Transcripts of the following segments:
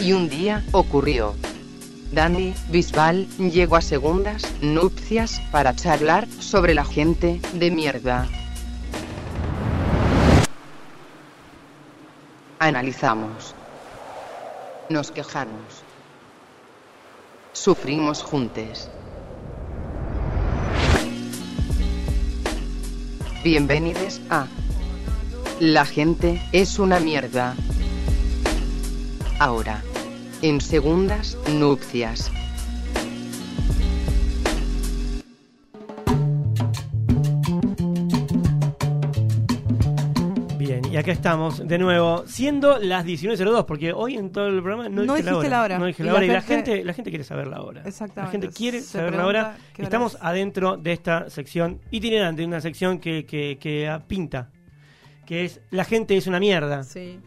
Y un día, ocurrió. Dani Bisbal llegó a segundas nupcias para charlar sobre la gente de mierda. Analizamos. Nos quejamos. Sufrimos juntos. Bienvenidos a La gente es una mierda. Ahora. En segundas nupcias. Acá estamos de nuevo, siendo las 19.02, porque hoy en todo el programa no, No dije la hora. No dije Y la la hora, y la gente- la gente quiere saber la hora. Exactamente. La gente quiere Se saber la hora. Estamos es. adentro de esta sección itinerante, una sección que, que, que ah, pinta, que es La gente es una mierda. Sí.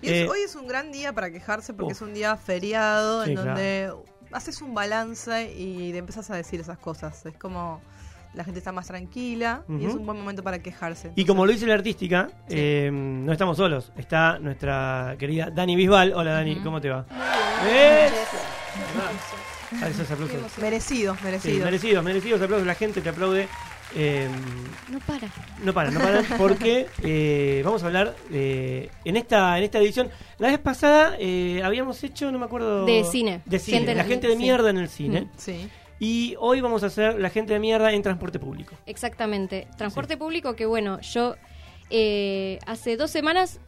Y Eh, es- hoy es un gran día para quejarse porque es un día feriado Sí, en donde haces un balance y empezás a decir esas cosas. Es como la gente está más tranquila y es un buen momento para quejarse. Y como lo dice la artística, eh, no estamos solos. Está nuestra querida Dani Bisbal. Hola Dani, ¿cómo te va? ¿Ves? Ah, esos aplausos. merecidos, Sí, merecidos. merecidos, merecidos aplausos. La gente te aplaude. Eh, No para. no para, no para, porque eh, vamos a hablar eh, en esta en esta edición. La vez pasada eh, habíamos hecho, no me acuerdo. De cine. De cine, Gente la gente de sí. mierda en el cine. Sí. Y hoy vamos a hacer la gente de mierda en transporte público. Exactamente. Transporte público que bueno, yo eh, hace dos semanas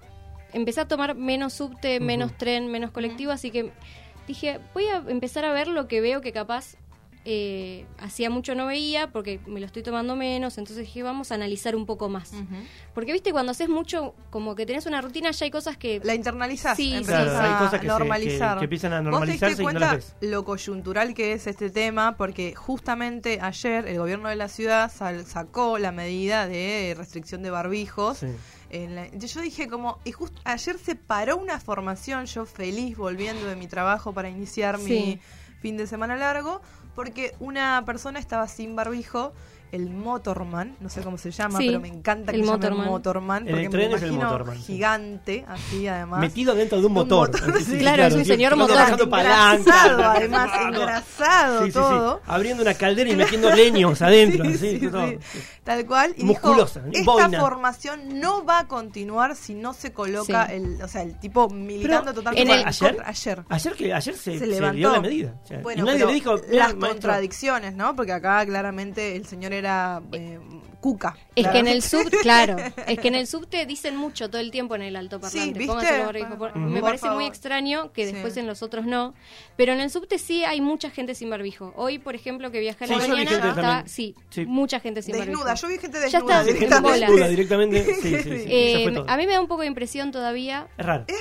empecé a tomar menos subte, menos tren, menos colectivo, así que dije, voy a empezar a ver lo que veo que capaz eh, hacía mucho no veía porque me lo estoy tomando menos, entonces dije, vamos a analizar un poco más. Porque viste, cuando haces mucho, como que tenés una rutina, ya hay cosas que... La internalizás, Sí, empezás Claro, sí, hay a cosas que, se- normalizar. que, que empiezan a ¿Vos te normalizarse no cuenta las ves. lo coyuntural que es este tema? Porque justamente ayer el gobierno de la ciudad sal- sacó la medida de restricción de barbijos. Sí. En la- yo dije como, y justo ayer se paró una formación, yo feliz volviendo de mi trabajo para iniciar mi. Fin de semana largo, porque una persona estaba sin barbijo, el motorman, no sé cómo se llama, Sí, pero me encanta que el se llame motorman. motorman, porque el tren me es el motorman, gigante, así además. Metido dentro de un Un motor. motor, Sí, Claro, es un sí, señor motor. Engrasado, además, engrasado Sí, sí, sí. todo. Abriendo una caldera y metiendo leños adentro. Sí, sí, sí, todo. sí. Tal cual. Y Musculosa, dijo, esta boina. formación no va a continuar si no se coloca Sí. el, o sea, el tipo militando Pero, totalmente en el- ¿Ayer? contra- ayer. Ayer que ayer se, Se se levantó. dio la medida. O sea, Bueno, y nadie le dijo "Mira, las maestro". contradicciones, ¿no? Porque acá claramente el señor era eh, cuca. Es que en el subte, claro, es que en el subte dicen mucho todo el tiempo en el altoparlante. Sí, los por-. Me Por parece muy extraño que Sí. después en los otros no. Pero en el subte sí hay mucha gente sin barbijo. Hoy, por ejemplo, que viajé a la Sí, mañana, gente está, también. sí, Sí. mucha gente sin Desnuda, barbijo. yo vi gente Ya desnuda está, Sí, gente directamente. desnuda directamente. Sí, sí, sí. Eh, ya a mí me da un poco de impresión todavía. Es raro. Es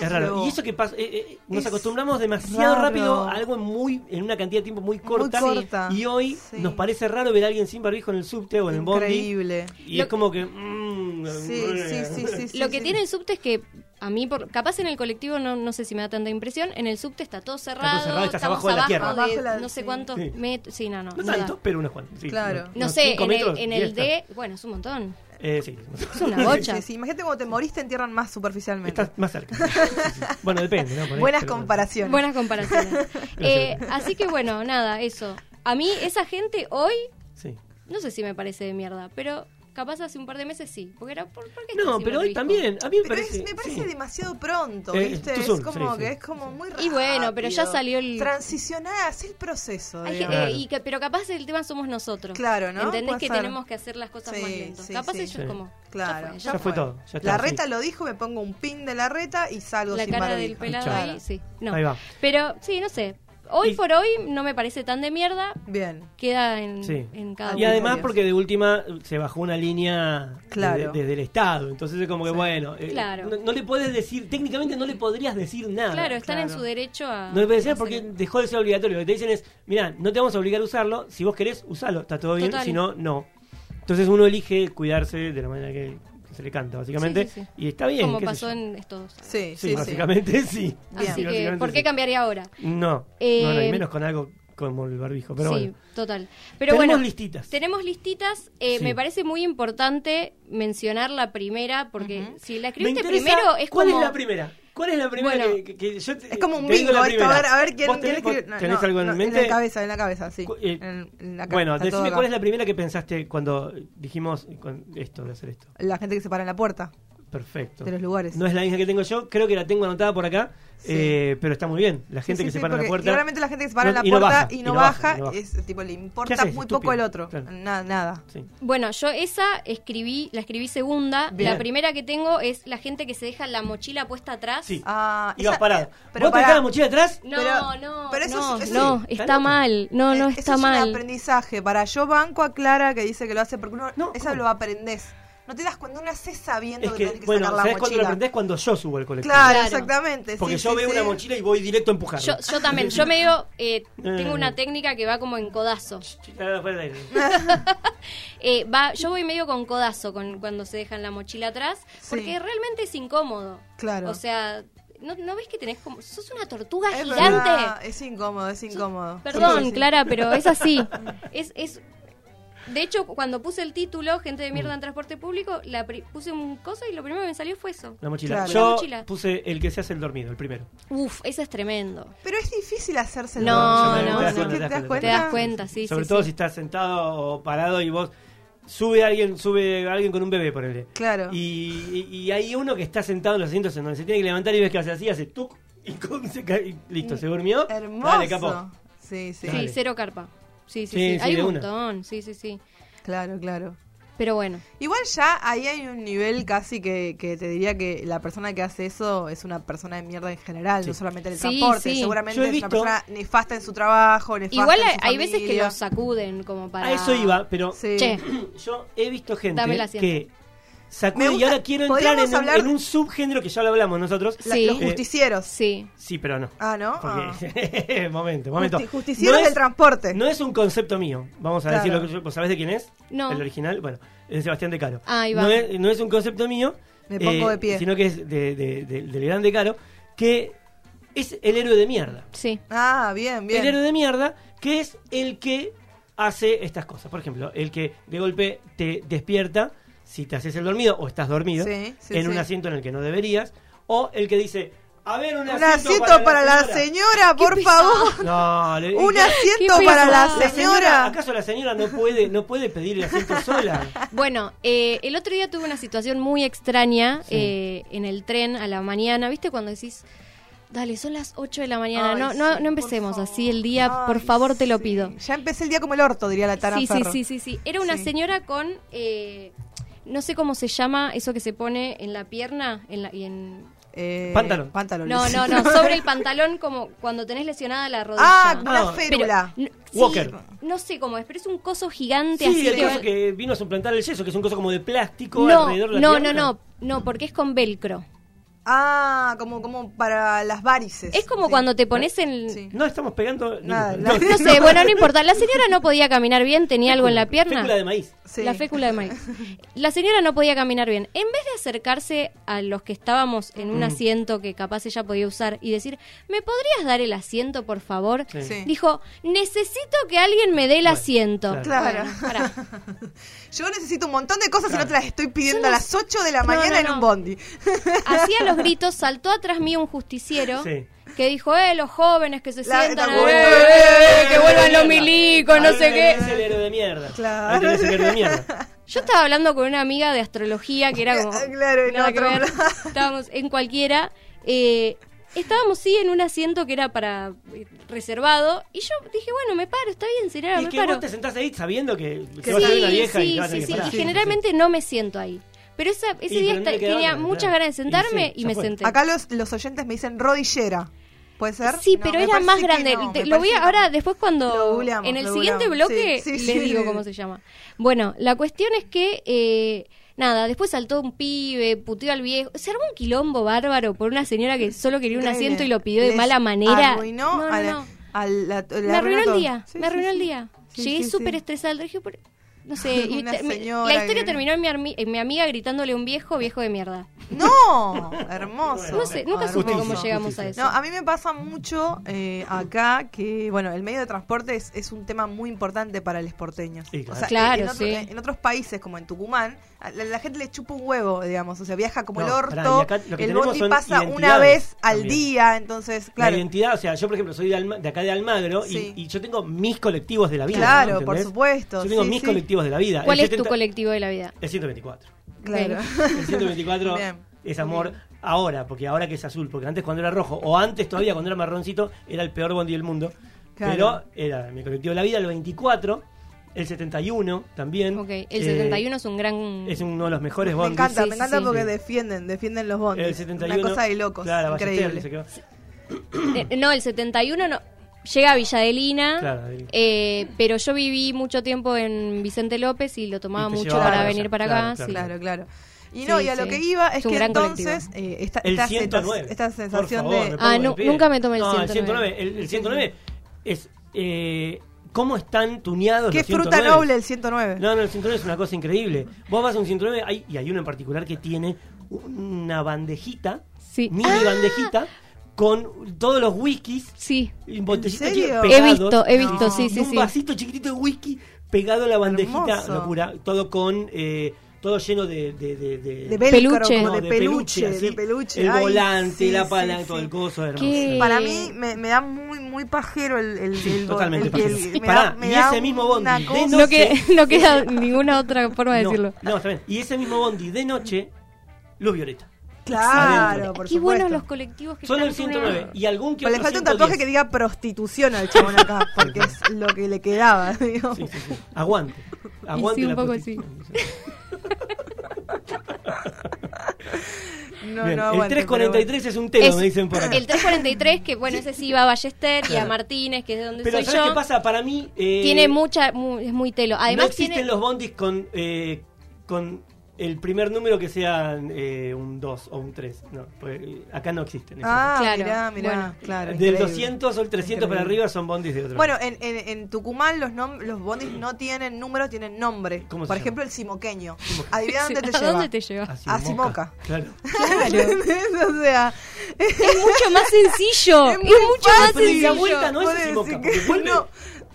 Es raro. Y eso que pasa, eh, eh, nos Es acostumbramos demasiado raro. rápido a algo en muy, en una cantidad de tiempo muy corta. Muy corta. Y hoy Sí. nos parece raro ver a alguien sin barbijo en el subte o en el bondi. Increíble. Y Lo- es como que. mm, Sí, sí, sí, sí, sí, Lo que sí. tiene el subte es que a mí, por, capaz en el colectivo no, no sé si me da tanta impresión. En el subte está todo cerrado. cerrado, estás estamos abajo de la tierra. de Abajo de la- no sé cuántos Sí. metros. Sí, no, no. No tanto, pero unos cuantos. sí. Claro. No sé, en el, en el está. D, bueno, es un montón. Eh, sí. Es una bocha. Sí, sí, Imagínate cuando te morís te entierran más superficialmente. Estás más cerca. Sí, sí, sí. Bueno, depende, ¿no? Buenas pero- comparaciones. Buenas comparaciones. Eh, así que bueno, nada, eso. A mí, esa gente hoy, Sí. no sé si me parece de mierda, pero capaz hace un par de meses sí. Porque era, ¿por, por qué No, pero hoy también. A mí me Pero parece. es- me parece sí. demasiado pronto, Eh, ¿viste? Es como sí, que sí. es como muy Y bueno, pero ya rápido. salió el- Transicionar, haz el proceso. Hay digamos. que- eh, y que- pero capaz el tema somos nosotros. Claro, ¿no? ¿Entendés Puede que ser. tenemos que hacer las cosas Sí, más lentos? sí, capaz sí. ellos Sí. como... Claro, ya Ya fue todo. Ya está, La reta lo dijo, me pongo un pin de la reta y salgo La sin cara barbijo. del pelado ahí, sí. No. Ahí va. Pero sí, no sé. Hoy Y- por hoy no me parece tan de mierda. Bien. Queda en, Sí. en cada Y además Dios. porque de última se bajó una línea Claro. desde, desde el Estado. Entonces es como que, Sí. bueno, eh, Claro. no, no le puedes decir, técnicamente no le podrías decir nada. Claro, están en su derecho a... No le puedes decir porque hacer- dejó de ser obligatorio. Lo que te dicen es, mira, no te vamos a obligar a usarlo. Si vos querés, usalo. Está todo bien. Total. Si no, no. Entonces uno elige cuidarse de la manera que se le canta, básicamente. Sí, sí, sí. Y está bien. Como pasó en estos... Sí, sí, Sí, sí. básicamente sí. Así Sí, que, básicamente ¿por qué cambiaría ahora? No, Eh, no, no, y menos con algo como el barbijo, pero sí, bueno. total. Pero Tenemos bueno, listitas. tenemos listitas. eh, Sí. Me parece muy importante mencionar la primera, porque Ujú. si la escribiste primero es ¿Cuál como... es la primera? ¿Cuál es la primera Bueno, que, que- que yo te- Es como un bingo la esto, a ver, a ver quién, ¿Vos quién tenés, vos No, tenés no, algo en no, mente? En la cabeza, en la cabeza, sí. Eh, En- la ca- bueno, decime cuál es la primera que pensaste cuando dijimos esto, de hacer esto. La gente que se para en la puerta Perfecto. de los lugares. No es la misma que tengo yo, creo que la tengo anotada por acá, Sí. eh, pero está muy bien. La gente Sí, que sí, se sí, para en la puerta. Claramente la gente que se para en no- la y no puerta baja, y no baja, y no baja. es tipo le ¿Qué importa haces, muy poco estúpido? el otro. Claro. Na- nada. Sí. Bueno, yo esa escribí, la escribí segunda. Bien. La primera que tengo es la gente que se deja la mochila puesta atrás. Sí. Ah, Ibas parado. pero ¿Vos te dejás la mochila atrás? No, Pero- no, pero eso no, es- eso no, es- está está mal. No, no Eh, está eso es un mal. aprendizaje. Para yo banco a Clara que dice que lo hace porque uno, No, esa lo aprendés. No te das cuenta, uno hace sabiendo Es que, que, tenés que bueno, sacar la ¿sabes lo mochila. aprendés? Cuando yo subo al colectivo. Claro, Claro. exactamente. Porque sí, yo sí, veo sí. una mochila y voy directo a empujarla. Yo, yo también, yo medio eh, Eh. tengo una técnica que va como en codazo. Eh, va, yo voy medio con codazo con, cuando se dejan la mochila atrás, porque Sí. realmente es incómodo. Claro. O sea, ¿no, no ves que tenés como... Sos una tortuga Es gigante. verdad, es incómodo, es incómodo. Perdón, Sí, sí. Clara, pero es así. Es, es... De hecho, cuando puse el título, Gente de mierda en transporte público, la pri- puse un coso y lo primero que me salió fue eso. La mochila. Claro. Yo La mochila. puse el que se hace el dormido, el primero. Uf, ese es tremendo. Pero es difícil hacerse el No, dormido. no, ¿Vos no. decís que Te das cuenta, Te das cuenta, sí, Sobre sí, todo sí. si estás sentado o parado y vos sube alguien, sube alguien con un bebé, ponele. Claro. Y, y, y hay uno que está sentado en los asientos en donde se tiene que levantar y ves que hace así, hace tuc y, con- se cae, y listo, se durmió. Hermoso. Dale, capo. Sí, sí. Dale. Sí, cero carpa. Sí, sí, Sí, Hay un una. montón, sí, sí, sí. Claro, claro. Pero bueno, Igual ya ahí hay un nivel casi que, que te diría que la persona que hace eso es una persona de mierda en general, Sí. no solamente en el Sí, transporte. sí. Seguramente es visto- una persona nefasta en su trabajo, nefasta igual en hay, su hay veces que los sacuden como para... A eso iba, pero Sí. Che, yo he visto gente que Sacude y ahora quiero entrar en un, hablar- en un subgénero que ya lo hablamos nosotros. La- Sí. Los Eh, justicieros. sí. Sí, pero no. Ah, ¿no? Porque, momento, momento. Justi- justicieros No del transporte. No es un concepto mío. Vamos a Claro. decir lo que yo. ¿vos ¿Sabés de quién es? No. El original. Bueno, es de Sebastián de Caro. Ah, ahí va. No es, no es un concepto mío. eh, Me pongo de pie. Sino que es de, de- de- del grande Caro. Que es el héroe de mierda. Sí. Ah, bien, bien. El héroe de mierda, que es el que hace estas cosas. Por ejemplo, el que de golpe te despierta si te haces el dormido o estás dormido Sí, sí, en un asiento en el que no deberías. O el que dice, a ver, un Un asiento, asiento para, la señora". señora, por favor. No, le- Un ¿qué- asiento qué para la señora. ¿Acaso la señora no puede, no puede pedir el asiento sola? Bueno, eh, el otro día tuve una situación muy extraña Sí. eh, en el tren a la mañana. ¿Viste cuando decís, dale, son las 8 de la mañana? Ay, no, sí, no, empecemos así el día, por favor, te lo sí. pido. Ya empecé el día como el orto, diría la Tana Sí, sí, sí, sí, sí. Era una Sí. señora con, eh, no sé cómo se llama, eso que se pone en la pierna en la, y en... Eh, Pantalón. Pantalón. No, no, no, sobre el pantalón como cuando tenés lesionada la rodilla. Ah, una férula. no, sí, Walker. no sé cómo es, pero es un coso gigante Sí, así el que coso que vino a suplantar el yeso, que es un coso como de plástico No, alrededor de la no, no, no, no, porque es con velcro. Ah, como, como para las varices. Es como Sí. cuando te pones en... Sí. No estamos pegando... Nada, no, nada. No sé, bueno, no importa. La señora no podía caminar bien, tenía algo en la pierna. Fécula de maíz. Sí. La fécula de maíz. La señora no podía caminar bien. En vez de acercarse a los que estábamos en un Mm. asiento que capaz ella podía usar y decir, ¿me podrías dar el asiento, por favor? Sí. Sí. Dijo, necesito que alguien me dé el Bueno, asiento. claro. Bueno. Yo necesito un montón de cosas y no te las estoy pidiendo Son a las- las 8 de la No, mañana no, en un bondi. Hacía los gritos, saltó atrás mío un justiciero Sí. que dijo, eh, los jóvenes que se La- sientan, eh, eh, eh, que vuelvan los milicos, no sé qué. tenés el héroe de mierda. Claro. Ahí tenés el héroe de mierda. Yo estaba hablando con una amiga de astrología que era como. Claro, en nada que otro ver. Estábamos en cualquiera. eh, estábamos, sí, en un asiento que era para eh, reservado. Y yo dije, bueno, me paro, está bien, señora, Y me que paro. vos te sentás ahí sabiendo que, que Sí, vas a ver una sí, y sí, te vas a sí, tener sí. que parar. Y generalmente no me siento ahí. Pero esa, ese Y, día queda tenía otra, muchas ganas de sentarme Y sí, y, ya me fue. senté. Acá los, los oyentes me dicen rodillera. ¿Puede ser? Sí, No, pero era más grande. no, Te- me lo voy a, ahora, después cuando googleamos, en el lo siguiente bloque Sí, sí, les sí, digo sí. cómo se llama. Bueno, la cuestión es que eh, nada, después saltó un pibe, puteó al viejo, se armó un quilombo bárbaro por una señora que solo quería un asiento y lo pidió de mala manera. Arruinó No, no, a la- no. a la- le Me arruinó el día, Sí, me sí, arruinó el sí. día. Sí, Llegué súper sí. estresada, dije, no sé, y te- la historia que- terminó en mi, armi- en mi amiga gritándole a un viejo, viejo de mierda. No, hermoso. No sé, nunca supe Justicia, cómo llegamos a eso. No, a mí me pasa mucho eh, acá que, bueno, el medio de transporte es, es un tema muy importante para los porteños. Sí, claro. O sea, Claro, en, otro- sí. en otros países, como en Tucumán, a la, la gente le chupa un huevo, digamos. O sea, viaja como No, el orto. pará, y acá lo que el bondi pasa una vez al también. día, entonces, claro. La identidad, o sea, yo por ejemplo soy de, Alma- de acá de Almagro y- Sí. y, yo tengo mis colectivos de la vida. Claro, ¿no? por supuesto, Yo tengo sí, mis sí. colectivos de la vida. ¿Cuál El es tu 70 colectivo de la vida? El 124. Claro. El 124 Bien. es amor ahora, porque ahora que es azul, porque antes cuando era rojo, o antes todavía cuando era marroncito, era el peor bondi del mundo. Claro. Pero era mi colectivo de la vida, el 24, el 71 también. Ok, el eh, 71 es un gran... es uno de los mejores Me bondis. encanta, Sí, me sí, encanta sí. porque Sí. defienden, defienden los bondis. El 71. Una cosa de locos, Claro, increíble. se quedó. Eh, no, el 71 no. Llega a Villadelina, Claro, ahí. eh, pero yo viví mucho tiempo en Vicente López y lo tomaba Y mucho para venir para claro, acá. claro. sí. Claro, claro. Y Sí, no, y a lo sí. que iba es, Es que entonces eh, esta, El esta, 109. esta sensación favor, de... me Ah, no, nunca me tomé el no, 109. El, el 109 es. Eh, ¿Cómo están tuneados Qué los fruta 109? noble el 109. No, no, el 109 es una cosa increíble. Vos vas a un 109 hay, y hay uno en particular que tiene una bandejita, Sí. mini Ah. bandejita, con todos los whiskies, Sí. y botellitas ¿En serio? chicas He pegados. visto, he visto, No. sí, sí, un sí. vasito chiquitito de whisky pegado a la bandejita, Hermoso. locura, todo con eh, todo lleno de de, de, de- De velcro, Peluche. como no, de, peluche, así. de peluche. El Ay, volante, sí, la sí, palanca, sí. todo el coso, hermoso. Para mí me, me da muy muy pajero el, el, Sí, el bo- totalmente el- pajero. el- Sí. me Pará, da- me y da ese mismo bondi de cosa- no- que, no queda ninguna otra forma de no, decirlo. no, está bien. Y ese mismo bondi de noche, luz violeta. Claro, por Qué supuesto. buenos los colectivos que Solo el están 109 tuneados. y algún que Pero le otro falta un 110. tatuaje que diga prostitución al chabón acá, porque es lo que le quedaba. Sí, sí, sí. Aguante. Aguante sí, un la poco prostitución. No, Bien, no el aguante, 343 es un telo, Es me dicen por acá. El 343, que bueno, ese sí va a Ballester y a. Martínez, que es de donde Pero soy ¿sabes yo. qué pasa? Para mí... eh, Tiene mucha, mu- es muy telo. Además no existen tiene... los bondis con, eh, con el primer número que sea eh, un 2 o un 3. No, pues, eh, acá no existen. esos. Ah, Claro, mirá, mirá, bueno. claro. Del increíble. 200 o el 300 para Increíble. arriba son bondis de otro. Bueno, en, en, en Tucumán los nom- los bondis no tienen número, tienen nombre. ¿Cómo se Por llama? ejemplo, el simoqueño. Adivina dónde te ¿A lleva. dónde te lleva? A moca. Simoca. Claro. o sea, Es mucho más sencillo. Es Es, mucho más fácil. Y la sencillo. vuelta no es Simoca, no,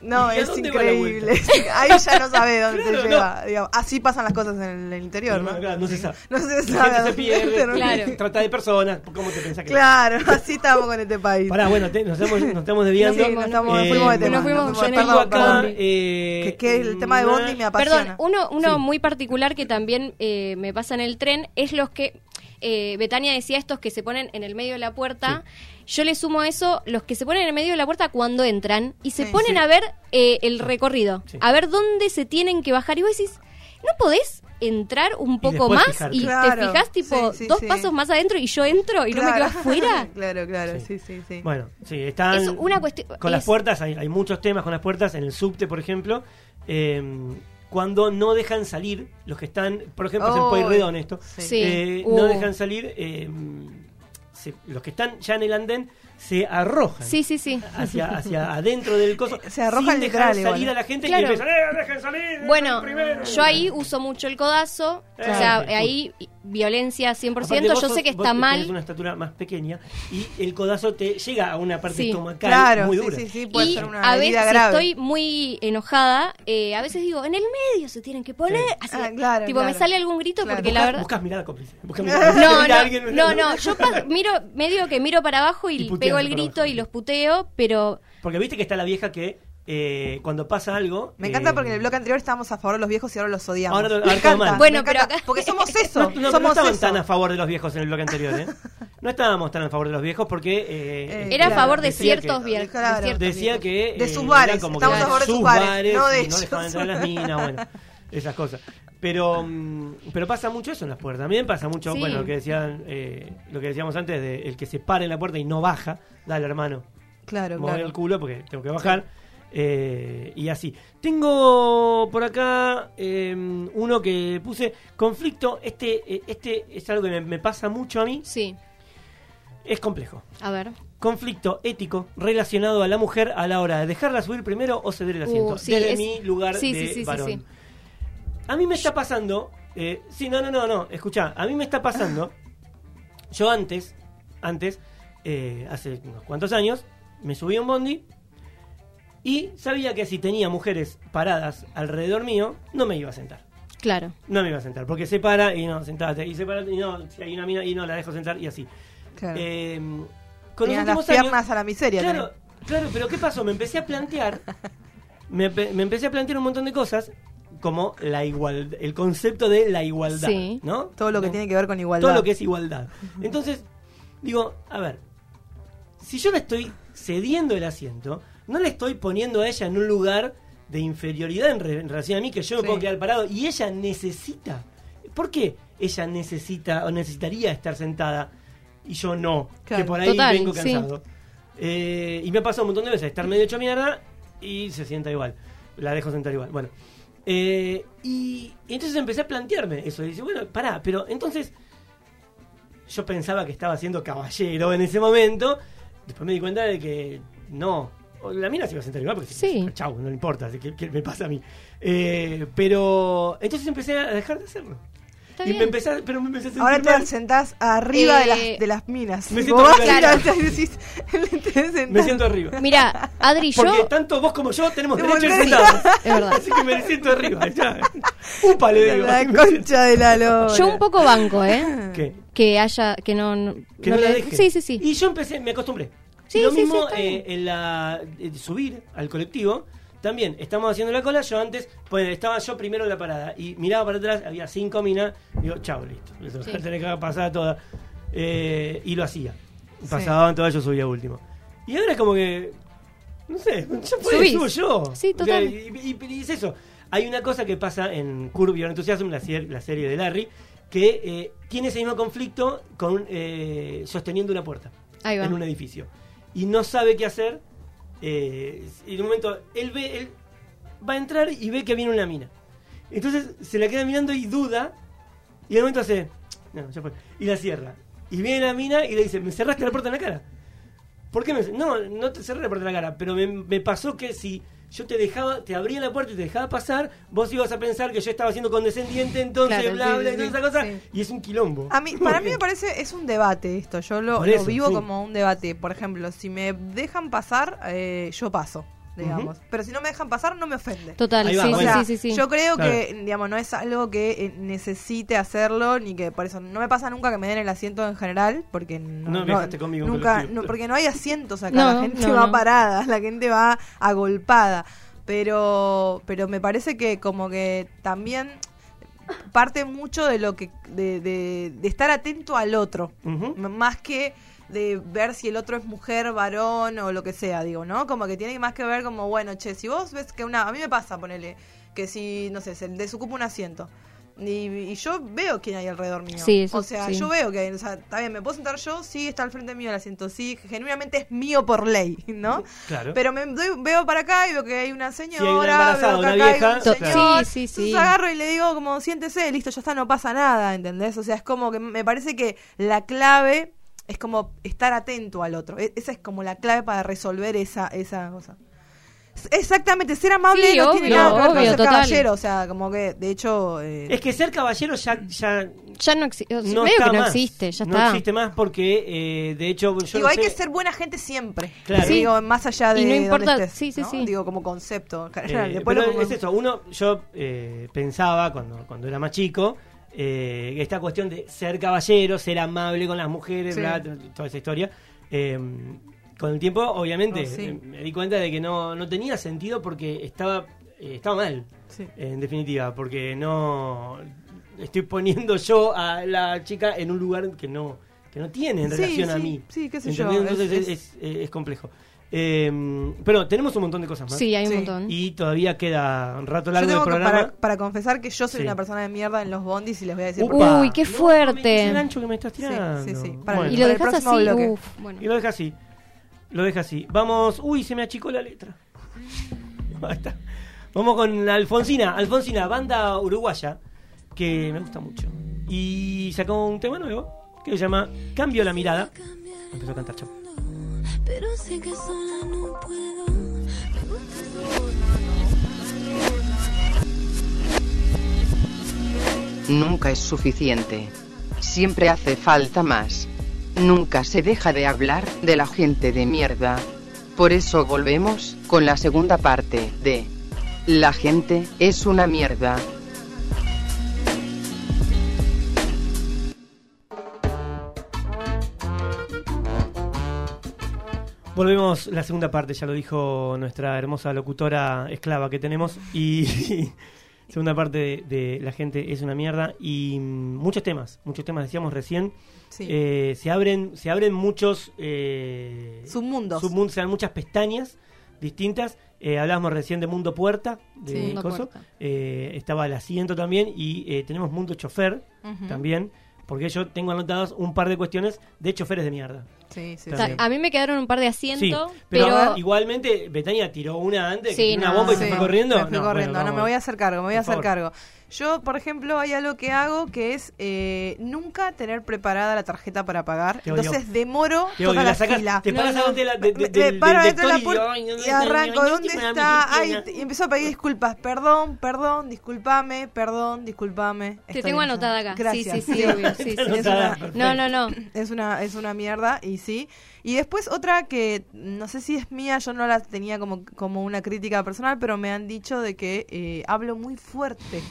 no, ¿Y a es increíble. Ahí ya no sabes dónde Claro, te no. lleva. digamos. Así pasan las cosas en el interior, ¿no? Bueno, claro, no se sabe. No se La sabe. gente se pierde. Claro. trata de personas. ¿Cómo te pensás que Claro, así estamos con este país. Pará, bueno, te- nos, estamos, nos estamos desviando. Sí, nos estamos- Eh, fuimos de tema. nos fuimos nos perdón, acá. perdón. eh, Que, que el tema de Bondi me apasiona. Perdón, uno, uno Sí. muy particular que también eh, me pasa en el tren es los que. Eh, Betania decía estos que se ponen en el medio de la puerta. Yo le sumo a eso los que se ponen en el medio de la puerta cuando entran y se Sí. ponen Sí. a ver eh, el recorrido, Sí. a ver dónde se tienen que bajar. Y vos decís, ¿no podés entrar un poco más fijarte. y Claro. te fijas tipo Sí, sí, dos sí. pasos más adentro y yo entro y no me quedo afuera? claro, claro, Sí. sí, sí, sí. Bueno, sí, están. Es una cuestión- Con las es- puertas, hay, hay muchos temas con las puertas. En el subte, por ejemplo. eh, cuando no dejan salir los que están. Por ejemplo, es el Oh, Pueyrredón esto. sí. Sí. eh, Uh. No dejan salir. eh, se- los que están ya en el andén se arrojan. Sí, sí, sí. Hacia, hacia adentro del coso. Se arrojan sin dejar literal salir igual. a la gente Claro. y empiezan, ¡eh, dejen salir! Bueno, primero". yo ahí uso mucho el codazo, o sea, ahí violencia 100%, Aparte, vos yo sos- sé que vos está mal. una estatura más pequeña y el codazo te llega a una parte Sí. estomacal Claro, muy dura. sí, sí, puede y ser una a veces, grave. estoy muy enojada, eh, a veces digo, en el medio se tienen que poner. Sí. Así, Ah, claro, tipo, me sale algún grito Claro. porque la verdad. buscás mirada cómplice. buscás mirada- No, no, alguien- no, no, yo miro, medio que miro para abajo y, Y pego el grito abajo. y los puteo, pero Porque viste que está la vieja que eh, cuando pasa algo. Me encanta eh, porque en el bloque anterior estábamos a favor de los viejos y ahora los odiamos. Ahora me encanta, mal. Bueno, me pero encanta, acá- porque somos eso, No, no, estaban eso. tan a favor de los viejos en el bloque anterior, ¿eh? No estábamos tan a favor de los viejos porque. eh, Eh, era a favor de ciertos que- viejos. Claro. de ciertos Decía viejos. que. De eh, sus bares, como estamos que a favor de sus bares, no de y no ellos. dejaban entrar las minas, bueno. Esas cosas. Pero mm, pero pasa mucho eso en las puertas. También pasa mucho, Sí. bueno, lo que decían eh, lo que decíamos antes de el que se para en la puerta y no baja, dale hermano, Claro, mover claro. el culo porque tengo que bajar. Eh, y así. Tengo por acá eh, uno que puse conflicto. Este, eh, este es algo que me, me pasa mucho a mí. Sí, Es complejo. a ver. Conflicto ético relacionado a la mujer a la hora de dejarla subir primero o ceder el asiento. Uh, sí, desde es- mi lugar sí, de sí, varón. sí. A mí me está pasando. Eh, sí, no, no, no, no. Escuchá, a mí me está pasando Yo antes, antes, eh, hace unos cuantos años, me subí a un bondi y sabía que si tenía mujeres paradas alrededor mío, no me iba a sentar. Claro. No me iba a sentar, porque se para y no, sentate, y se para y no, si hay una mina y no, la dejo sentar y así. Claro. Eh, con los las años- piernas a la miseria. Claro, claro, pero ¿qué pasó? Me empecé a plantear, me, pe- me empecé a plantear un montón de cosas, como la igualdad, el concepto de la igualdad, Sí. ¿no? Todo lo que No, tiene que ver con igualdad. Todo lo que es igualdad. Entonces, digo, a ver, si yo le estoy cediendo el asiento, no le estoy poniendo a ella en un lugar de inferioridad en, re- en relación a mí, que yo me Sí. puedo quedar parado, y ella necesita. ¿Por qué ella necesita o necesitaría estar sentada y yo no? Claro. Que por ahí Total, vengo sí. cansado. Eh, y me ha pasado un montón de veces estar medio hecho mierda y se sienta igual. La dejo sentar igual. Bueno. Eh, y, y entonces empecé a plantearme eso. Y dice, bueno, pará, pero entonces yo pensaba que estaba siendo caballero en ese momento. Después me di cuenta de que no. La mina se iba a sentar igual porque Sí. chau, no le importa, así que, que me pasa a mí. Eh, pero entonces empecé a dejar de hacerlo. Está y bien. me empecé, a- pero me empecé a sentir Ahora mal. te sentás arriba de, las, Eh, de las minas. me siento vos arriba. Claro. decís, te. Me siento arriba. Mira, Adri, yo. Porque tanto vos como yo tenemos derecho a sentados. Es verdad. Así que me siento arriba. Ya. Upa, le digo. La concha de la lora. Yo un poco banco, ¿eh? ¿Qué? Que haya. Que no. no- Que no, no la le- deje. Sí, sí, sí. Y yo empecé, me acostumbré. Sí, Y lo sí, mismo eh, en la eh, subir al colectivo. También estamos haciendo la cola. Yo antes, pues estaba yo primero en la parada y miraba para atrás, había cinco minas. Digo, chao, listo. Eso. Tenés que pasar toda. Eh, y lo hacía. Pasaban todas, yo subía último. Y ahora es como que. No sé, fue, Subís. subo yo. Sí, O sea, total. y, y- y es eso. Hay una cosa que pasa en Curb Your Enthusiasm, la, cier- la serie de Larry, que eh, tiene ese mismo conflicto con eh, sosteniendo una puerta en un edificio. Y no sabe qué hacer. eh, y en un momento, él ve, él va a entrar y ve que viene una mina. Entonces se la queda mirando y duda. Y en un momento hace. No, ya fue. Y la cierra. Y viene la mina y le dice: ¿Me cerraste la puerta en la cara? ¿Por qué me.? No, no te cerré la puerta en la cara. Pero me, me pasó que si yo te dejaba, te abría la puerta y te dejaba pasar, vos ibas a pensar que yo estaba siendo condescendiente, entonces Claro, bla, sí, bla, sí, y toda esa cosa. sí. Y es un quilombo. A mí, para mí me parece, es un debate esto. Yo lo, lo vivo como un debate. Por ejemplo, si me dejan pasar, eh, yo paso, digamos. Pero si no me dejan pasar, no me ofende. Total, va, sí, O bueno. sea, sí, sí, sí. yo creo Claro. que, digamos, no es algo que eh, necesite hacerlo, ni que por eso no me pasa nunca que me den el asiento en general, porque no, No conmigo nunca, no, porque no hay asientos acá, No, la gente no, va no. parada, la gente va agolpada, pero, pero me parece que como que también parte mucho de lo que, de, de, de estar atento al otro, más que de ver si el otro es mujer, varón o lo que sea, digo, ¿no? Como que tiene más que ver como, bueno, che, si vos ves que una... A mí me pasa, ponele, que si, no sé, se desocupa un asiento. Y, y yo veo quién hay alrededor mío. Sí, eso o sea, sí. yo veo que, o sea, está bien, me puedo sentar yo, sí, está al frente mío el asiento, sí, genuinamente es mío por ley, ¿no? Claro. Pero me doy- veo para acá y veo que hay una señora, embarazada, veo que una acá hay un señor. sí, sí, sí. Agarro y le digo como, siéntese, listo, ya está, no pasa nada, ¿entendés? O sea, es como que me parece que la clave es como estar atento al otro. E- esa es como la clave para resolver esa, esa cosa. Exactamente, ser amable Sí, no tiene nada que ver con ser total. caballero, o sea, como que, de hecho... eh, Es que ser caballero ya, ya Ya no existe. no medio está que no más. existe, ya no existe más porque, eh, de hecho, yo Digo, no hay sé- que ser buena gente siempre. Claro. Digo, más allá de Y no donde importa- estés, sí, sí, ¿no? sí. Digo, como concepto. Eh, Después pero lo- es eso, uno, yo eh, pensaba cuando, cuando era más chico, eh, esta cuestión de ser caballero, ser amable con las mujeres, Sí. bla, t- toda esa historia. eh, con el tiempo, obviamente, Oh, sí. eh, me di cuenta de que no, no tenía sentido porque estaba, eh, estaba mal, Sí. en definitiva, porque no estoy poniendo yo a la chica en un lugar que no, que no tiene en relación a mí. sí, qué sé Entonces es- es, es- es complejo. Eh, pero tenemos un montón de cosas más. Sí, hay un Sí. montón. Y todavía queda un rato Yo largo del tengo que, programa. para, para confesar que yo soy Sí. una persona de mierda en los bondis y les voy a decir Upa. Uy, qué No, fuerte. es el ancho que me estás Sí, tirando. sí, sí. Para Bueno, y lo dejas próximo así. bloque. Uf, bueno. y lo deja así. Lo deja así. Vamos. Uy, se me achicó la letra. Ahí está. Vamos con Alfonsina. Alfonsina, banda uruguaya que me gusta mucho. Y sacó un tema nuevo que se llama Cambio la mirada. Empezó a cantar, chao. Pero sé que sola no puedo. Nunca es suficiente. Siempre hace falta más. nunca se deja de hablar de la gente de mierda. Por eso volvemos con la segunda parte de La gente es una mierda. Volvemos la segunda parte, ya lo dijo nuestra hermosa locutora esclava que tenemos. Y segunda parte de, de La gente es una mierda. Y muchos temas, muchos temas decíamos recién. Sí. Eh, se abren se abren muchos eh, Submundos. submun- se dan muchas pestañas distintas. Eh, hablábamos recién de Mundo Puerta, de Sí. Mundo Coso. Puerta. Eh, estaba el asiento también y eh, tenemos Mundo Chofer también, porque yo tengo anotados un par de cuestiones de choferes de mierda. Sí, sí, O sea, sí. a mí me quedaron un par de asientos, Sí, pero, pero, igualmente Betania tiró una antes, Sí, una no, bomba y Sí, se fue corriendo. me fui No, corriendo. bueno, no, me voy a hacer cargo, me voy a hacer favor. cargo. Yo, por ejemplo, hay algo que hago que es eh, nunca tener preparada la tarjeta para pagar. Te odio. Entonces demoro Te toda odio, la, la sacas, fila. te No, paras no. de la- de- de- Me- del- me paro del dentro de la y puerta y "Ay, arranco. ¿Dónde está? ay, Ay, ay". y empiezo a pedir disculpas. Perdón, perdón, discúlpame, perdón, discúlpame. te tengo anotada acá. Gracias. Sí, sí, sí, obvio. Sí, sí. Es una-. No, no, no. Es una, es una mierda, y sí. Y después otra que no sé si es mía, yo no la tenía como, como una crítica personal, pero me han dicho de que eh, hablo muy fuerte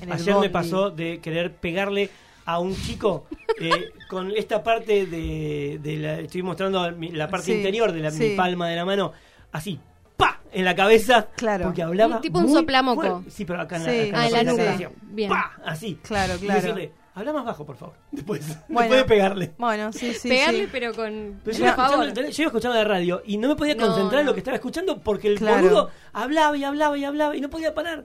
en el Ayer me pasó de querer pegarle a un chico eh, con esta parte de, de la, estoy mostrando la parte Sí, interior de la, mi palma de la mano, así, ¡pa! en la cabeza, Claro. porque hablaba Un tipo un soplamoco. fuerte. Sí, pero acá en la, Sí. acá Ah, en la zona nuca. hacía Bien. ¡pa! así. Claro, Y claro. decirle, habla más bajo, por favor. Después, Bueno. después de pegarle. Bueno, sí, sí. Pegarle, sí. pero con. Pero yo, escuchando, favor. tele- yo iba escuchando la radio y no me podía No, concentrar en lo que estaba escuchando porque el Claro. boludo hablaba y hablaba y hablaba y no podía parar.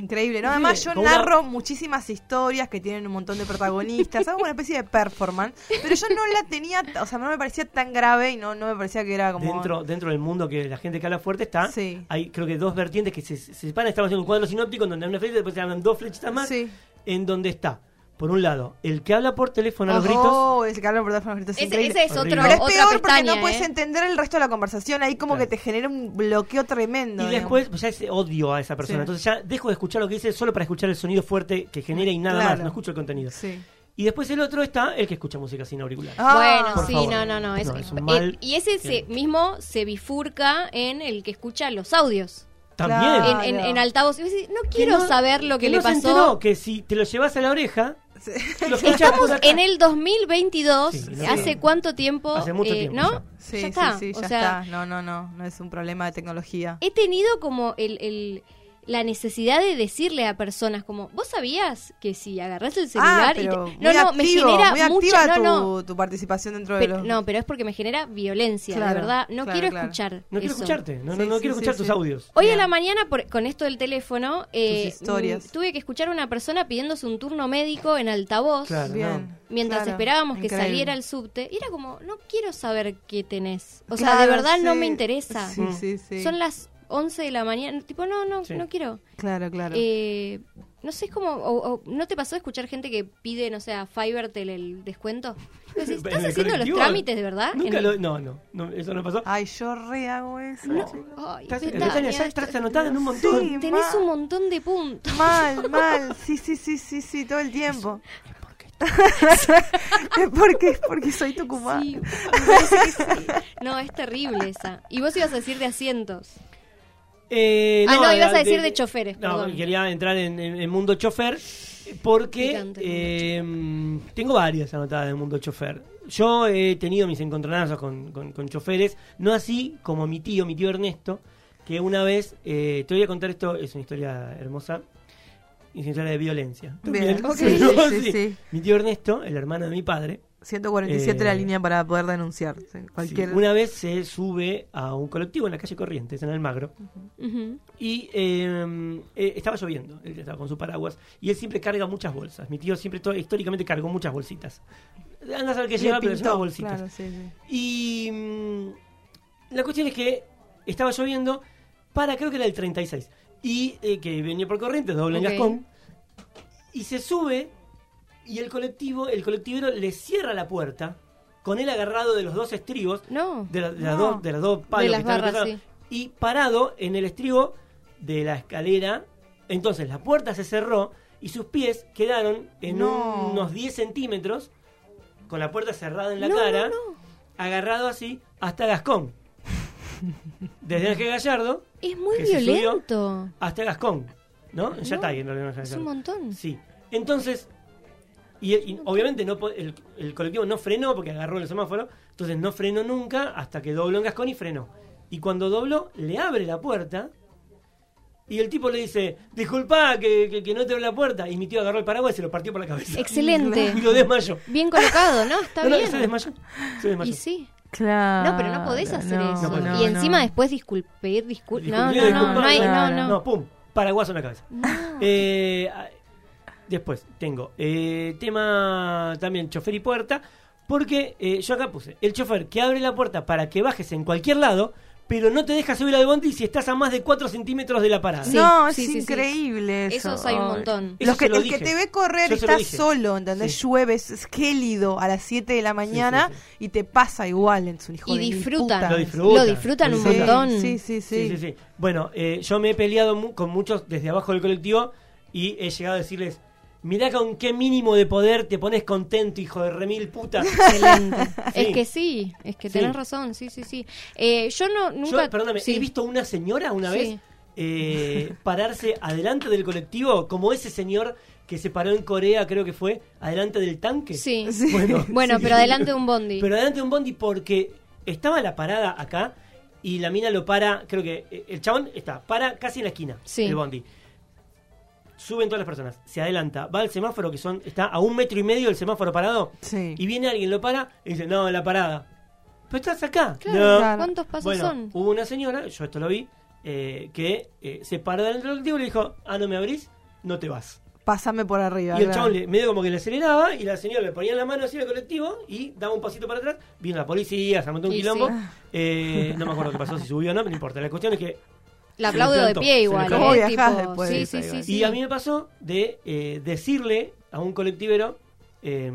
Increíble, ¿no? Además, yo una- narro muchísimas historias que tienen un montón de protagonistas. Hago una especie de performance. Pero yo no la tenía, o sea, no me parecía tan grave y no, no me parecía que era como. Dentro, dentro del mundo que la gente que habla fuerte está, Sí. hay creo que dos vertientes que se, se separan. Estamos haciendo un cuadro sinóptico en donde hay una flecha, después se hablan dos flechitas más, Sí. en donde está, por un lado, el que habla por teléfono a los gritos. ese que habla por teléfono es Ese, increíble. ese es otro, Pero es otra peor porque pestaña, no puedes ¿eh? entender el resto de la conversación. Ahí como Claro. que te genera un bloqueo tremendo. Y digamos. después pues, ya ese odio a esa persona. Sí. Entonces ya dejo de escuchar lo que dice solo para escuchar el sonido fuerte que genera y nada Claro. más. No escucho el contenido. Sí. Y después el otro está el que escucha música sin auriculares. Ah, bueno, por sí, favor. no, no, no. Es, No, es un eh, mal- y ese se, mismo se bifurca en el que escucha los audios. También. Claro. En, en, en altavoz. Y vos decís, no quiero no- saber lo que, le no se pasó. enteró que si te lo llevas a la oreja, Estamos en el 2022. Sí, no ¿Hace cuánto tiempo? Hace mucho eh, tiempo ¿No? ya. Sí, ya está. sí, sí, o ya sea, está. No, no, no. No es un problema de tecnología. he tenido como el, el- la necesidad de decirle a personas como, ¿vos sabías que si agarrás el celular ah, y te- no, muy no, me activo, genera muy mucha, activa no, tu, tu participación dentro de pero, los... no, pero es porque me genera violencia, de Claro, verdad, no claro, quiero claro. escuchar No quiero eso. escucharte, no, no, Sí, no sí, quiero sí, escuchar sí. tus audios. Hoy a la mañana, por- con esto del teléfono, eh, historias. mm, tuve que escuchar a una persona pidiéndose un turno médico en altavoz. Claro. Bien. Mientras claro, esperábamos que increíble. saliera el subte, y era como, no quiero saber qué tenés. O sea, de verdad no me interesa. Sí, sí, sí. Son las 11 de la mañana, tipo, no, no, Sí. no quiero. Claro, claro. Eh, no sé, es como, o- o, ¿no te pasó de escuchar gente que pide, no sé, a Fivertel el descuento? Y vos decís, ¿En ¿Estás haciendo los trámites de verdad? Nunca lo, no, no, no, eso no pasó. Ay, yo re hago eso. No. Ay, Estás, Betania, ya estás anotada en un montón. Sí. Tenés ma- un montón de puntos. Mal, mal. Sí, sí, sí, sí, sí, todo el tiempo. es porque, es porque soy tucumán. Sí, me parece que sí. No, es terrible esa. Y vos ibas a decir de asientos. Eh, Ah, no, ibas a de- decir de choferes, No, perdón. quería entrar en el mundo chofer porque eh, tengo varias anotadas del mundo chofer. Yo he tenido mis encontronazos con, con- con choferes, no así como mi tío, mi tío Ernesto, que una vez, eh, te voy a contar esto, es una historia hermosa, es una historia de violencia. Bien, También, sí, pero sí, sí, sí. Mi tío Ernesto, el hermano de mi padre, 147 la Eh, línea para poder denunciar. Cualquier... sí, una vez se sube a un colectivo en la calle Corrientes, en Almagro, Ujú. Y eh, eh, estaba lloviendo, él estaba con su paraguas, y él siempre carga muchas bolsas. Mi tío siempre, to- históricamente, cargó muchas bolsitas. Anda a saber qué Le lleva, pero pintó, lleva bolsitas. claro, sí, sí. Y mm, la cuestión es que estaba lloviendo para, creo que era el 36, y eh, que venía por Corrientes, doble en Ok. Gascón, y se sube, y el colectivo, el colectivero le cierra la puerta, con él agarrado de los dos estribos, No. de, la- de las dos, de las dos palos De las que están barras, cruzados, y parado en el estribo de la escalera. Entonces la puerta se cerró y sus pies quedaron en No. unos 10 centímetros con la puerta cerrada en la cara, no, no. agarrado así hasta Gascón. Desde Ángel Gallardo Es muy que se subió violento. hasta Gascón, ¿no? Ya está ahí en realidad. Es un montón. Sí. Entonces, y, y obviamente no el, el colectivo no frenó porque agarró el semáforo, entonces no frenó nunca hasta que dobló en Gascón y frenó. Y cuando dobló, le abre la puerta y el tipo le dice, disculpa que, que- que no te abre la puerta. Y mi tío agarró el paraguas y se lo partió por la cabeza. Excelente. Y lo desmayó. Bien colocado, ¿no? Está No, no, bien. se desmayó. Se desmayó. Y sí. Claro. No, pero no podés hacer no, eso. no, y no. encima después disculpe, disculpe. No, Disculpe, no, no, no, hay, no, claro. no. No, pum, paraguaso en la cabeza. No. Eh, ah, después tengo eh, tema también chofer y puerta, porque eh, yo acá puse el chofer que abre la puerta para que bajes en cualquier lado, pero no te deja subir al bondi si estás a más de 4 centímetros de la parada. Sí, no, es sí, sí, sí. increíble eso. Esos hay un montón. Eso Los que, se lo el que te ve correr está solo, ¿entendés? Sí. Llueve, es, gélido a las 7 de la mañana sí, sí. y te pasa igual en su hijo Y disfrutan. Lo disfrutan. Lo disfrutan un Sí, montón. Sí, sí, sí. Sí, sí, sí. Bueno, eh, yo me he peleado mu- con muchos desde abajo del colectivo y he llegado a decirles, mirá con qué mínimo de poder te pones contento, hijo de remil puta. Excelente. Sí. Es que sí, es que Sí. tenés razón, sí, sí, sí. Eh, yo no, nunca... Yo, perdóname, sí. he visto una señora una Sí. vez eh, pararse adelante del colectivo, como ese señor que se paró en Corea, creo que fue, adelante del tanque. Sí. Bueno, Bueno, sí. pero adelante de un bondi. Pero adelante de un bondi porque estaba la parada acá y la mina lo para, creo que eh, el chabón está, para casi en la esquina Sí. del bondi. Suben todas las personas, se adelanta, va al semáforo que son está a un metro y medio del semáforo parado Sí. y viene alguien, lo para y dice, no, la parada. Pero estás acá. Claro, no. Claro. ¿cuántos pasos Bueno, son? hubo una señora, yo esto lo vi, eh, que eh, se paró delante del colectivo y le dijo, ah, no me abrís, no te vas. Pásame por arriba. Y el claro. chabón le- medio como que le aceleraba y la señora le ponía la mano así el colectivo y daba un pasito para atrás. Vino la policía, se montó un Y quilombo. sí. Eh, no me acuerdo qué pasó, si subió o no, pero no importa. La cuestión es que... La aplaudo de pie igual. ¿Cómo ¿eh? viajás Tipo, después de sí, sí, sí, igual? sí. Y a mí me pasó de eh, decirle a un colectivero eh,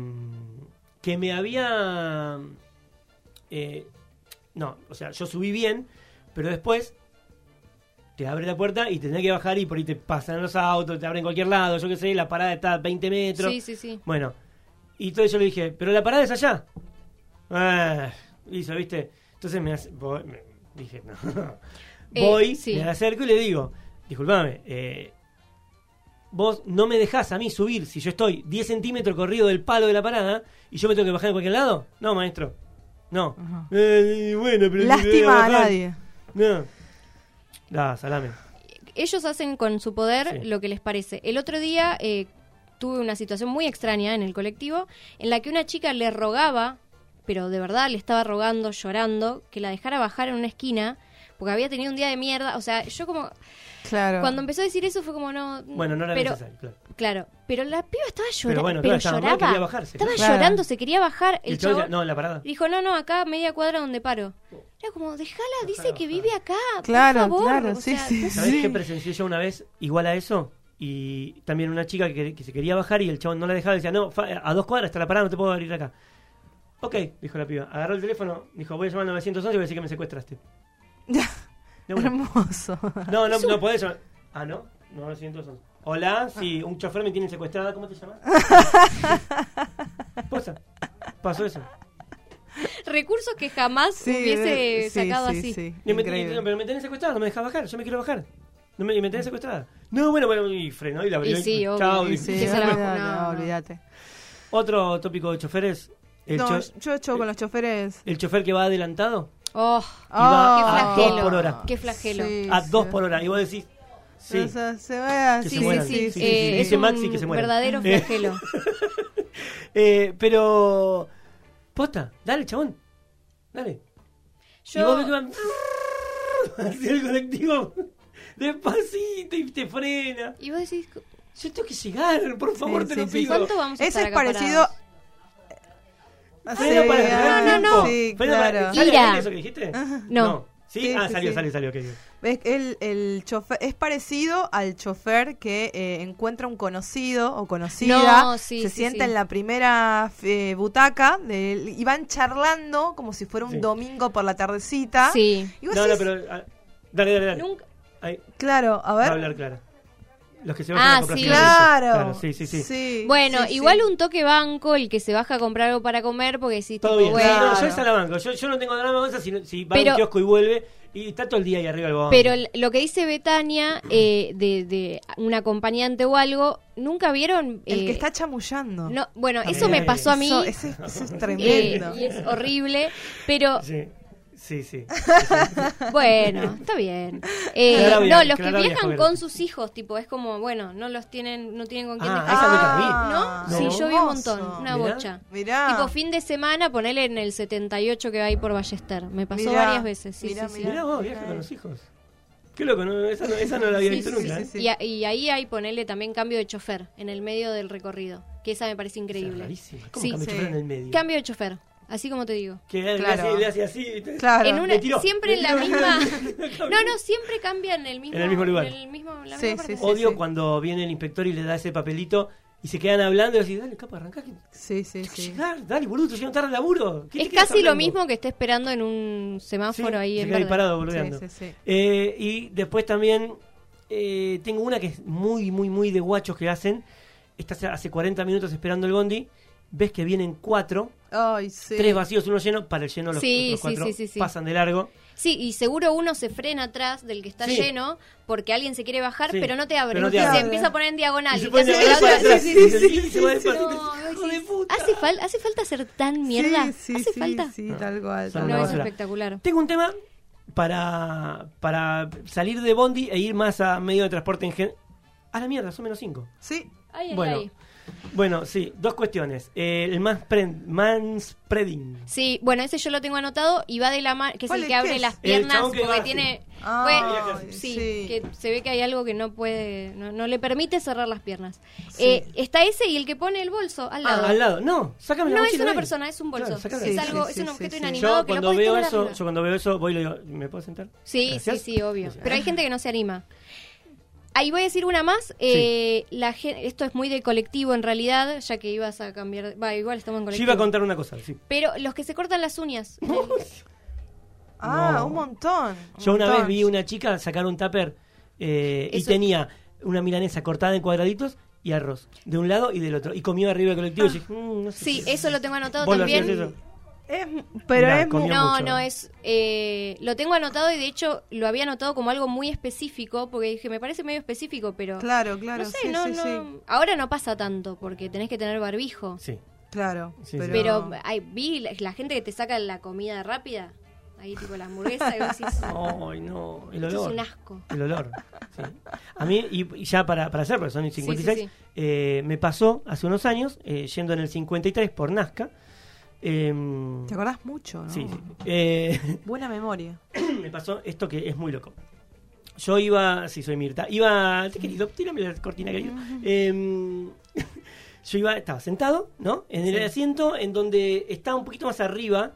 que me había... eh, no, o sea, yo subí bien, pero después te abre la puerta y tenés que bajar y por ahí te pasan los autos, te abren cualquier lado, yo qué sé, la parada está a 20 metros. Sí, sí, sí. Bueno, y todo yo le dije, pero la parada es allá. Ah, hizo, ¿viste? Entonces me, hace- voy- me- dije, no. Eh, Voy, sí. me acerco y le digo, disculpame, eh, vos no me dejás a mí subir si yo estoy 10 centímetros corrido del palo de la parada y yo me tengo que bajar en cualquier lado. No, maestro. No. Eh, bueno, pero Lástima a nadie. No. Da, salame. Ellos hacen con su poder Sí. lo que les parece. El otro día eh, tuve una situación muy extraña en el colectivo en la que una chica le rogaba, pero de verdad le estaba rogando, llorando, que la dejara bajar en una esquina porque había tenido un día de mierda. O sea, yo como... Claro. Cuando empezó a decir eso fue como no... Bueno, no era pero, necesario, claro. Claro, pero la piba estaba llorando. Pero bueno, pero claro, estaba mal, lloraba. quería bajarse, estaba claro. llorando, se quería bajar. El el chabón decía, no, en la parada. dijo, no, no, acá media cuadra donde paro. Era como, déjala, dice que vive acá. por Claro, favor". claro, O sí, sea, sí, ¿Sabés Sí. qué presencié yo una vez igual a eso? Y también una chica que, que se quería bajar y el chabón no la dejaba y decía, no, a dos cuadras está la parada, no te puedo abrir acá. Ok, dijo la piba. Agarró el teléfono, dijo, voy a llamar al 911 y voy a decir que me secuestraste. Hermoso. No, no, no podés llamar. Ah, ¿no? No, 911. Hola, sí, un chofer me tiene secuestrada, ¿cómo te llamas? Posta, pasó eso. Recursos que jamás Sí, hubiese sí, sacado sí, así. sí, Y me, increíble. y- pero me tenés secuestrada, no me dejas bajar, yo me quiero bajar. No me, y me tenés secuestrada. No, bueno, bueno, y frenó y la abrió. Y sí, obvio. Chao, Y y- Sí, que se la- olvídate, no, no. olvídate. Otro tópico de choferes, el, No, cho- yo he hecho con los choferes. el chofer que va adelantado Oh, va qué a flagelo. dos por hora. Qué flagelo. Sí, a sí. dos por hora. Y vos decís, sí. O sea, se va Que así, se Sí, sí, Sí, sí. sí, Eh, sí. es Dice un Maxi que se mueran. verdadero Eh. flagelo. Eh, pero. Posta, dale, chabón. Dale. Y vos ves que Yo, van. El colectivo. Despacito y te frena. y vos decís, Yo tengo que llegar, por favor, Sí, te sí, lo sí. pido. ¿cuánto vamos a Ese estar es acá parecido. parados? Freno Sí, para ah, no, tiempo. no. Sí, Freno para- claro. ¿Sale eso que dijiste? No. ¿Sí? Sí, ah, sí, salió, sí. salió, salió, ok. ¿Ves? El, el chofer es parecido al chofer que eh, encuentra un conocido o conocida, No, sí, se sí, sienta sí. en la primera eh, butaca de- y van charlando como si fuera un Sí. domingo por la tardecita. Sí. Y vos No, no, decís, pero. ah, dale, dale, dale. Nunca, Claro, a Va a ver. hablar Clara. Los que se bajan Ah, a comprar sí. cigarrillos. Claro. sí, sí, sí. Bueno, sí, igual sí. un toque banco el que se baja a comprar algo para comer porque si Todo tipo, bien. bueno, Sí, no, yo Claro. esa la banco. Yo, yo no tengo drama con esa si, no- si va a Pero- un kiosco y vuelve y está todo el día ahí arriba del bodón. Pero el- lo que dice Betania eh, de, de un acompañante o algo, ¿nunca vieron? El eh, que está chamullando. no, bueno, Ah, eso me pasó a mí. Eso, es eh, tremendo. y es horrible, pero Sí, sí, sí. bueno, está bien. Eh, no, los que viajan con sus hijos, tipo, es como, bueno, no los tienen, no tienen con quién Ah, dejar. esa vi. ¿No? Ah, No. Sí, yo vi un montón, una Mirá. bocha. Mirá. Tipo, fin de semana, ponele en el 78 que va ahí por Ballester. Me pasó Mirá, varias veces, sí, mirá, sí, sí. mirá. Mirá vos, viaja con los hijos. Qué loco, ¿no? Esa, no, esa no la había visto sí, nunca. sí, ¿eh? sí. Y, a- y ahí hay ponerle también cambio de chofer en el medio del recorrido, que esa me parece increíble. rarísima. ¿Cómo Sí. cambia Sí. chofer en el medio? Cambio de chofer, así como te digo. Que le, Claro. hace, le hace así. Claro. En una, siempre en la misma. No, no, siempre cambia en el mismo, En el mismo lugar. en el mismo- la Sí, misma sí, parte. sí. Odio cuando viene el inspector y le da ese papelito y se quedan hablando y decís, dale, capa, arrancá. que- Sí, sí, sí. Llegar, dale, boludo, tú llegas tarde al laburo. ¿Qué te Es casi lo mismo que esté esperando en un semáforo Sí, ahí se en verde. parado boludeando. Sí, sí, sí. Eh, y después también eh, tengo una que es muy, muy, muy de guachos que hacen. Estás hace 40 minutos esperando el bondi. Ves que vienen cuatro, Ay, sí. tres vacíos, uno lleno. Para el lleno los Sí, sí, cuatro sí, sí, sí. pasan de largo. Sí, y seguro uno se frena atrás del que está lleno porque alguien se quiere bajar, pero no te abre. pero no te se empieza a poner en diagonal. Hace a que la ver para otra- atrás. sí, sí, sí, Y sí, se va sí, despacito. sí. Hijo No, de sí. puta. ¿Hace, fal- ¿Hace falta ser tan mierda? Sí, sí, ¿Hace sí, falta? Sí, tal cual. Tal No, es espectacular. Tengo un tema para, para salir de bondi e ir más a medio de transporte en gen. A la mierda, son menos cinco. Sí, Ay, ay, Bueno, ay. Bueno, sí, dos cuestiones. Eh, el manspre- manspreading. Sí, bueno, ese yo lo tengo anotado y va de la mano, que es ¿Cuál el que ¿Qué abre es? las piernas porque va tiene... Ah, Bueno, sí, sí. que se ve que hay algo que no puede, no, no le permite cerrar las piernas. Sí. Eh, está ese y el que pone el bolso al lado. Ah, al lado. No, sácame la No es una persona, es un bolso. Claro, es algo, sí, es un objeto sí. inanimado Yo que cuando veo eso, yo cuando veo eso voy y le digo, ¿me puedo sentar? Sí, Gracias. sí, sí, obvio. Pero hay gente que no se anima. Ahí voy a decir una más. eh, la esto es muy de colectivo en realidad, ya que ibas a cambiar. Va, igual estamos en Yo colectivo. iba a contar una cosa, sí. Pero los que se cortan las uñas. Ah, No. un montón. un Yo una montón. vez vi una chica sacar un tupper eh, y tenía una milanesa cortada en cuadraditos y arroz, de un lado y del otro. Y comió arriba del colectivo y dije, "Mm, no sé Sí, eso lo tengo anotado ¿Vos lo también. Es, pero Mirá, es No, mucho. no, es. eh, lo tengo anotado y de hecho lo había anotado como algo muy específico, porque dije, me parece medio específico, pero. Claro, claro. no sé, sí, no, sí, no- sí. Ahora no pasa tanto, porque tenés que tener barbijo. Sí. Claro. Sí, sí. pero... Pero ay, vi la, la gente que te saca la comida rápida, ahí tipo la hamburguesa, y vos decís, Ay, no, el esto es olor. un asco. El olor. sí. A mí, y, y ya para, para hacer, porque son 56, sí, sí. eh, me pasó hace unos años, eh, yendo en el 53 por Nazca. Em, Te acordás mucho, ¿no? sí, sí. Eh, Buena memoria. me pasó esto que es muy loco. Yo iba, sí, soy Mirta, iba, sí, querido, tírame la cortina, querido. Em, yo iba, estaba sentado, ¿no? En el Sí. asiento en donde estaba un poquito más arriba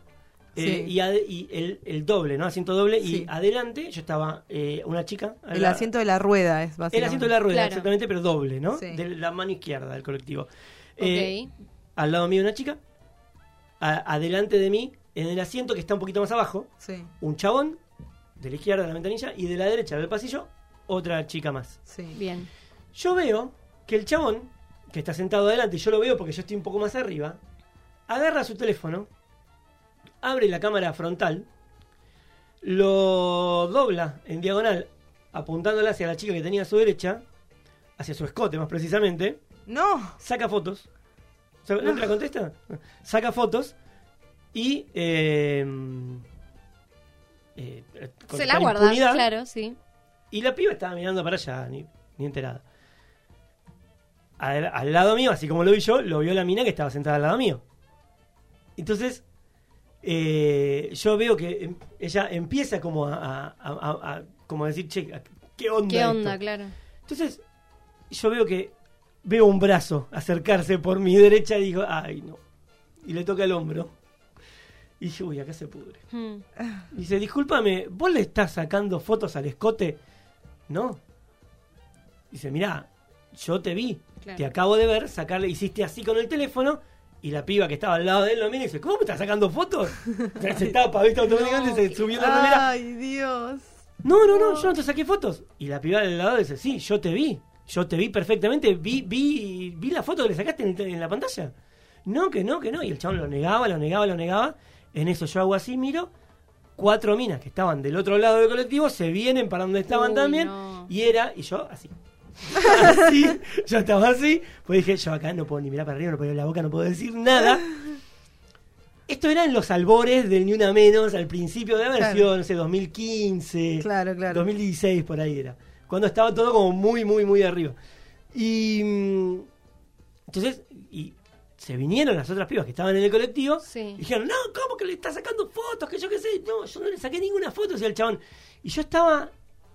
eh, Sí. y, el, el doble, ¿no? Asiento doble Sí. y adelante yo estaba eh, una chica. El la- asiento de la rueda es básicamente. el asiento de la rueda, Claro. exactamente, pero doble, ¿no? Sí. De la mano izquierda del colectivo. Ok. Eh, al lado mío una chica, a- adelante de mí, en el asiento que está un poquito más abajo, Sí, un chabón, de la izquierda de la ventanilla, y de la derecha del pasillo, otra chica más. sí. Bien. Yo veo que el chabón, que está sentado adelante, y yo lo veo porque yo estoy un poco más arriba, agarra su teléfono, abre la cámara frontal, lo dobla en diagonal, apuntándola hacia la chica que tenía a su derecha, hacia su escote más precisamente, No. saca fotos. ¿Sabe- ¿No te la contesta? Saca fotos y. eh, eh, con Se la guarda, claro, sí. Y la piba estaba mirando para allá, ni, ni enterada. Al, al lado mío, así como lo vi yo, lo vio la mina que estaba sentada al lado mío. Entonces, eh, yo veo que em- ella empieza como a, a- a- a- a- como a decir, che, ¿qué onda? ¿Qué esto?". onda, claro? Entonces, yo veo que veo un brazo acercarse por mi derecha y digo, ay, no. Y le toca el hombro. Y dije, uy, acá se pudre. Hmm. Dice, discúlpame, ¿vos le estás sacando fotos al escote? No. Dice, mirá, yo te vi, Claro. te acabo de ver, sacarle, hiciste así con el teléfono, y la piba que estaba al lado de él lo mira y dice, ¿cómo me estás sacando fotos? se tapa, viste, automáticamente se subió la. Ay, Dios. No, no, no, yo no te saqué fotos. Y la piba del lado dice, sí, yo te vi. Yo te vi perfectamente, vi, vi, vi la foto que le sacaste en, en la pantalla. No, que no, que no. Y el chabón lo negaba, lo negaba, lo negaba. En eso yo hago así, miro. Cuatro minas que estaban del otro lado del colectivo se vienen para donde estaban Uy, también. no. Y era, y yo así. así, yo estaba así. Pues dije, yo acá no puedo ni mirar para arriba, no puedo abrir la boca, no puedo decir nada. Esto era en los albores del Ni Una Menos, al principio de haber Claro. sido, no sé, 2015. Claro, claro. 2016 por ahí era. Cuando estaba todo como muy, muy, muy arriba. Y mm, entonces, y se vinieron las otras pibas que estaban en el colectivo. Sí. Y dijeron, no, ¿cómo que le está sacando fotos? Que yo qué sé. No, yo no le saqué ninguna foto, decía el chabón. Y yo estaba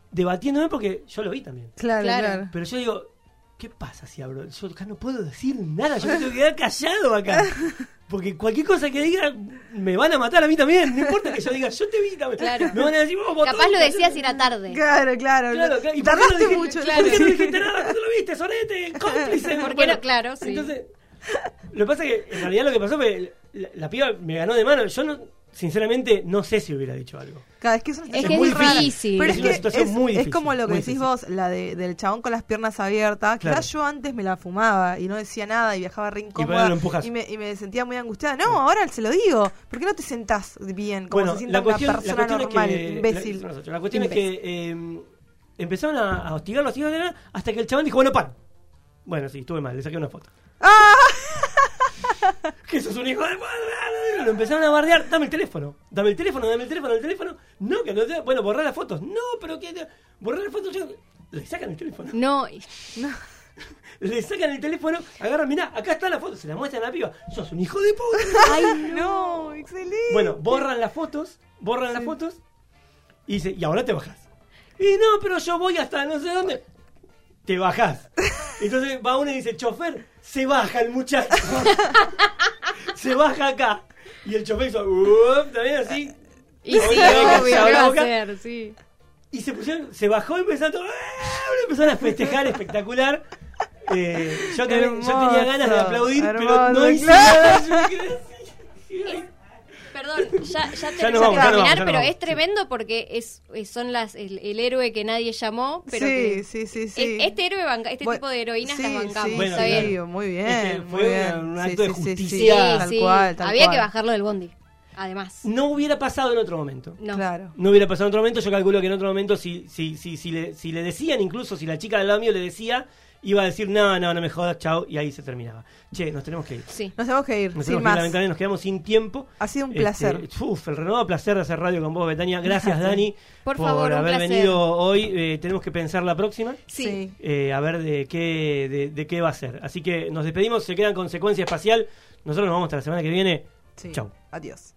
debatiéndome porque yo lo vi también. Claro, Claro. claro. Pero yo digo, ¿qué pasa si abro? Yo acá no puedo decir nada, yo me tengo que quedar callado acá. Porque cualquier cosa que diga me van a matar a mí también. No importa que yo diga, yo te vi también. Claro. Me van a decir, vos, botón, Capaz lo decías y era tarde. Claro, claro. Claro, claro. ¿Y por qué no Tardaste dijiste- mucho. ¿Por qué no dijiste nada cuando lo viste, Sorete? Cómplice. ¿Por qué Bueno, no? Claro, sí. Entonces, lo que pasa es que en realidad lo que pasó fue la, la piba me ganó de mano. Yo no, sinceramente, no sé si hubiera dicho algo. Cada vez que es una Es situación que es muy rara. difícil. Pero Es es, una situación es, muy es difícil, como lo que decís difícil. vos, la de, del chabón con las piernas abiertas. Claro. Quizás yo antes me la fumaba y no decía nada y viajaba re incómoda lo empujás. y me, y me sentía muy angustiada. No, ahora se lo digo. ¿Por qué no te sentás bien? Como bueno, se sienta la cuestión, una persona la normal, es que, imbécil. La, la cuestión es que eh, empezaron a, a hostigarlo, así, hasta que el chabón dijo, bueno, pan. Bueno, sí, estuve mal, le saqué una foto. ¡Ah! que sos un hijo de. Lo empezaron a bardear. Dame el teléfono. Dame el teléfono, dame el teléfono, el teléfono. No, que no te. Bueno, borrar las fotos. No, pero que. Borrar las fotos. yo- Le sacan el teléfono. No, Le sacan el teléfono. Agarran, mirá, acá está la foto. Se la muestran a la piba. Sos un hijo de puta. ¡Ay, no! ¡Excelente! bueno, borran las fotos. Borran las fotos. Y dice, y ahora te bajás. Y no, pero yo voy hasta no sé dónde. Te bajás. Entonces va uno y dice, chofer, se baja el muchacho. se baja acá. Y el chofer hizo, también así. y sí, Obvio, obvio, que ¿qué se va abra a la boca. hacer? Sí. Y se pusieron, se bajó y empezaron, a- ¡Ah! empezaron a festejar espectacular. Eh, yo, también- yo tenía ganas de aplaudir, pero no hice claro. nada. Yo me quedé así. Perdón, ya, ya tenemos vamos, que ya nos terminar, vamos, pero vamos. es tremendo porque es, es- son las el, el héroe que nadie llamó, pero sí, que sí, sí, sí. este héroe banca, este Bueno, tipo de heroínas sí, las bancamos, Bueno, está bien. muy bien. Es que muy fue bien. un Sí, acto de sí, sí, sí, justicia. tal sí. cual, tal Había que bajarlo del bondi, además. No hubiera pasado en otro momento. No. Claro. No hubiera pasado en otro momento. Yo calculo que en otro momento, si, si, si, si, le, si le decían, incluso si la chica del lado mío le decía, iba a decir, no, no, no me jodas, chao, y ahí se terminaba. Che, nos tenemos que ir. Sí. Nos tenemos que ir, Nos sin tenemos que ir, más. lamentablemente nos quedamos sin tiempo. Ha sido un Este, placer. uf, el renovado placer de hacer radio con vos, Betania. Gracias, Dani, Por favor, un haber venido hoy. Eh, tenemos que pensar la próxima. Sí. eh, a ver de qué, de, de qué va a ser. Así que nos despedimos, se quedan con secuencia espacial. Nosotros nos vamos hasta la semana que viene. Sí. Chau. Adiós.